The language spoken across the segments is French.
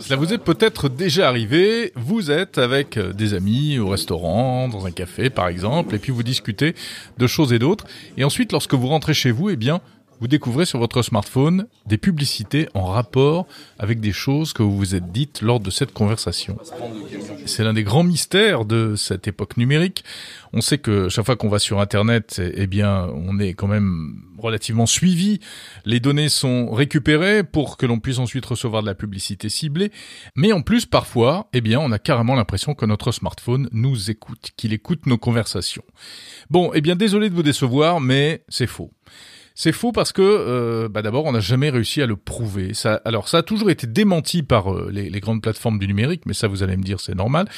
Cela vous est peut-être déjà arrivé, vous êtes avec des amis au restaurant, dans un café par exemple, et puis vous discutez de choses et d'autres, et ensuite lorsque vous rentrez chez vous, eh vous découvrez sur votre smartphone des publicités en rapport avec des choses que vous vous êtes dites lors de cette conversation. C'est l'un des grands mystères de cette époque numérique. On sait que chaque fois qu'on va sur Internet, eh bien, on est quand même relativement suivi. Les données sont récupérées pour que l'on puisse ensuite recevoir de la publicité ciblée. Mais en plus, parfois, eh bien, on a carrément l'impression que notre smartphone nous écoute, qu'il écoute nos conversations. Bon, eh bien, désolé de vous décevoir, mais c'est faux. C'est faux parce que, euh, bah d'abord, on n'a jamais réussi à le prouver. Ça, alors, ça a toujours été démenti par euh, les, grandes plateformes du numérique, mais ça, vous allez me dire, c'est normal.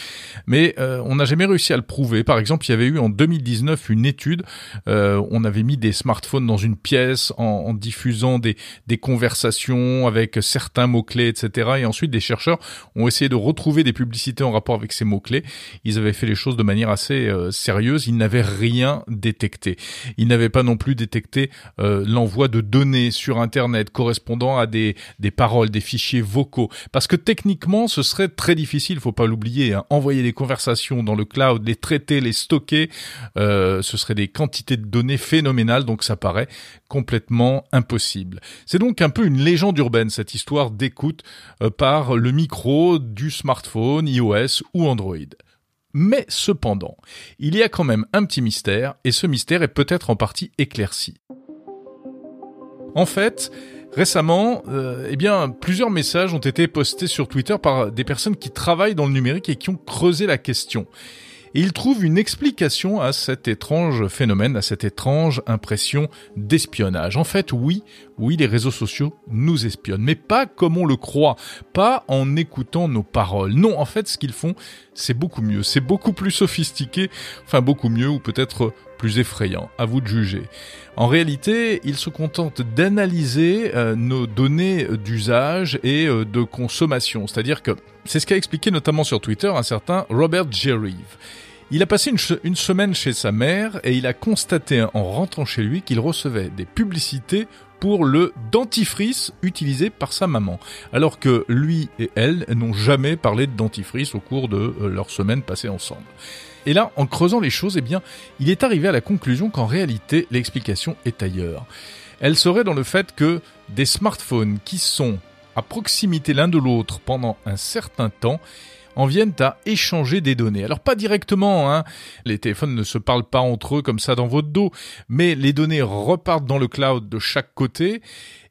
Mais euh, on n'a jamais réussi à le prouver. Par exemple, il y avait eu en 2019 une étude. on avait mis des smartphones dans une pièce en, diffusant des, des conversations avec certains mots clés, etc. Et ensuite, des chercheurs ont essayé de retrouver des publicités en rapport avec ces mots clés. Ils avaient fait les choses de manière assez sérieuse. Ils n'avaient rien détecté. Ils n'avaient pas non plus détecté euh, l'envoi de données sur Internet correspondant à des, paroles, des fichiers vocaux. Parce que techniquement, ce serait très difficile, faut pas l'oublier, hein. envoyer des conversations dans le cloud, les traiter, les stocker, euh, ce serait des quantités de données phénoménales, donc ça paraît complètement impossible. C'est donc un peu une légende urbaine, cette histoire d'écoute euh, par le micro du smartphone, iOS ou Android. Mais cependant, il y a quand même un petit mystère, et ce mystère est peut-être en partie éclairci. En fait, récemment, euh, eh bien, plusieurs messages ont été postés sur Twitter par des personnes qui travaillent dans le numérique et qui ont creusé la question. Et ils trouvent une explication à cet étrange phénomène, à cette étrange impression d'espionnage. En fait, oui, oui, les réseaux sociaux nous espionnent, mais pas comme on le croit, pas en écoutant nos paroles. Non, en fait, ce qu'ils font, c'est beaucoup mieux, c'est beaucoup plus sophistiqué, enfin beaucoup mieux, ou peut-être plus effrayant, à vous de juger. En réalité, ils se contentent d'analyser euh, nos données d'usage et euh, de consommation. C'est-à-dire que c'est ce qu'a expliqué notamment sur Twitter un certain Robert Jerry. Il a passé une, semaine chez sa mère et il a constaté en rentrant chez lui qu'il recevait des publicités pour le dentifrice utilisé par sa maman, alors que lui et elle n'ont jamais parlé de dentifrice au cours de euh, leur semaine passée ensemble. Et là, en creusant les choses, eh bien, il est arrivé à la conclusion qu'en réalité, l'explication est ailleurs. Elle serait dans le fait que des smartphones qui sont à proximité l'un de l'autre pendant un certain temps, en viennent à échanger des données. Alors pas directement, hein. les téléphones ne se parlent pas entre eux comme ça dans votre dos, mais les données repartent dans le cloud de chaque côté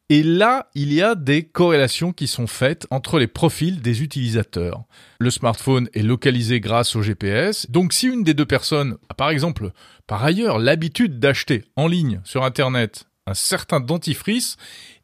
et là, il y a des corrélations qui sont faites entre les profils des utilisateurs. Le smartphone est localisé grâce au GPS. Donc si une des deux personnes a par exemple par ailleurs l'habitude d'acheter en ligne sur Internet un certain dentifrice,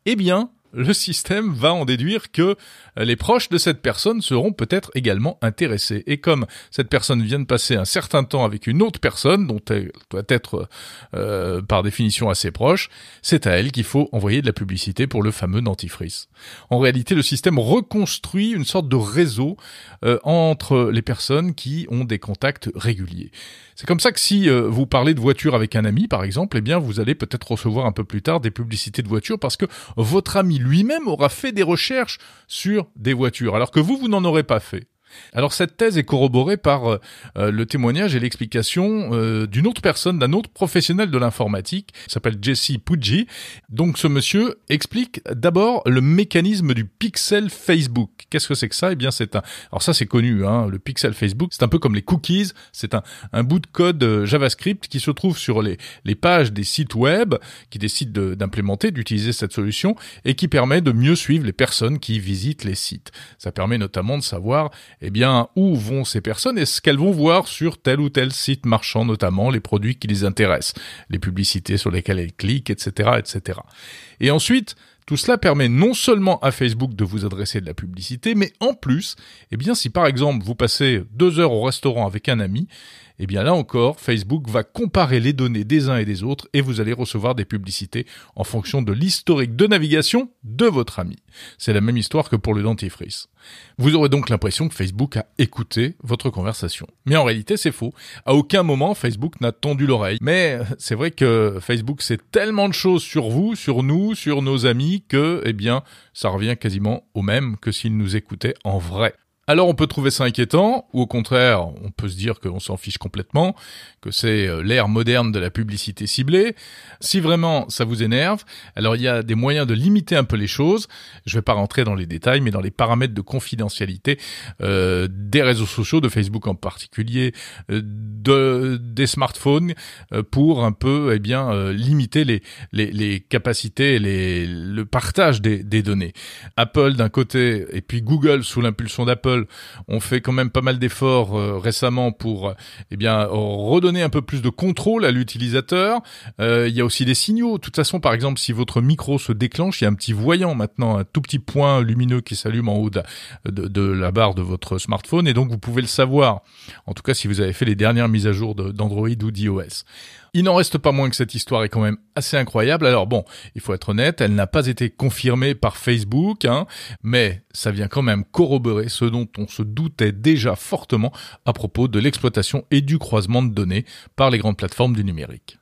eh bien, le système va en déduire que les proches de cette personne seront peut-être également intéressés. Et comme cette personne vient de passer un certain temps avec une autre personne, dont elle doit être euh, par définition assez proche, c'est à elle qu'il faut envoyer de la publicité pour le fameux dentifrice. En réalité, le système reconstruit une sorte de réseau euh, entre les personnes qui ont des contacts réguliers. C'est comme ça que si euh, vous parlez de voiture avec un ami, par exemple, eh bien, vous allez peut-être recevoir un peu plus tard des publicités de voiture parce que votre ami lui-même aura fait des recherches sur des voitures, alors que vous, vous n'en aurez pas fait. Alors cette thèse est corroborée par euh, euh, le témoignage et l'explication euh, d'une autre personne, d'un autre professionnel de l'informatique, s'appelle Jesse Puggi. Donc ce monsieur explique d'abord le mécanisme du pixel Facebook. Qu'est-ce que c'est que ça? Eh bien c'est un... Alors ça c'est connu, hein, le pixel Facebook, c'est un peu comme les cookies, c'est un, bout de code JavaScript qui se trouve sur les, les pages des sites web qui décident d'implémenter, d'utiliser cette solution et qui permet de mieux suivre les personnes qui visitent les sites. Ça permet notamment de savoir eh bien, où vont ces personnes et ce qu'elles vont voir sur tel ou tel site marchand, notamment les produits qui les intéressent, les publicités sur lesquelles elles cliquent, etc., etc. Et ensuite, tout cela permet non seulement à Facebook de vous adresser de la publicité, mais en plus, eh bien, si par exemple vous passez deux heures au restaurant avec un ami, eh bien là encore, Facebook va comparer les données des uns et des autres et vous allez recevoir des publicités en fonction de l'historique de navigation de votre ami. C'est la même histoire que pour le dentifrice. Vous aurez donc l'impression que Facebook a écouté votre conversation. Mais en réalité, c'est faux. À aucun moment, Facebook n'a tendu l'oreille. Mais c'est vrai que Facebook sait tellement de choses sur vous, sur nous, sur nos amis, que, eh bien, ça revient quasiment au même que s'il nous écoutait en vrai. Alors on peut trouver ça inquiétant, ou au contraire, on peut se dire qu'on s'en fiche complètement, que c'est euh, l'ère moderne de la publicité ciblée. Si vraiment ça vous énerve, alors il y a des moyens de limiter un peu les choses. Je vais pas rentrer dans les détails, mais dans les paramètres de confidentialité euh, des réseaux sociaux, de Facebook en particulier, euh, de, des smartphones, pour un peu, eh bien, limiter les, capacités, le partage des données. Apple d'un côté, et puis Google sous l'impulsion d'Apple on fait quand même pas mal d'efforts euh, récemment pour eh bien redonner un peu plus de contrôle à l'utilisateur. Euh, il y a aussi des signaux. De toute façon, par exemple, si votre micro se déclenche, il y a un petit voyant maintenant, un tout petit point lumineux qui s'allume en haut de, la barre de votre smartphone, et donc vous pouvez le savoir. En tout cas, si vous avez fait les dernières mises à jour d'Android ou d'iOS. Il n'en reste pas moins que cette histoire est quand même assez incroyable. Alors bon, il faut être honnête, elle n'a pas été confirmée par Facebook, hein, mais ça vient quand même corroborer ce dont on se doutait déjà fortement à propos de l'exploitation et du croisement de données par les grandes plateformes du numérique.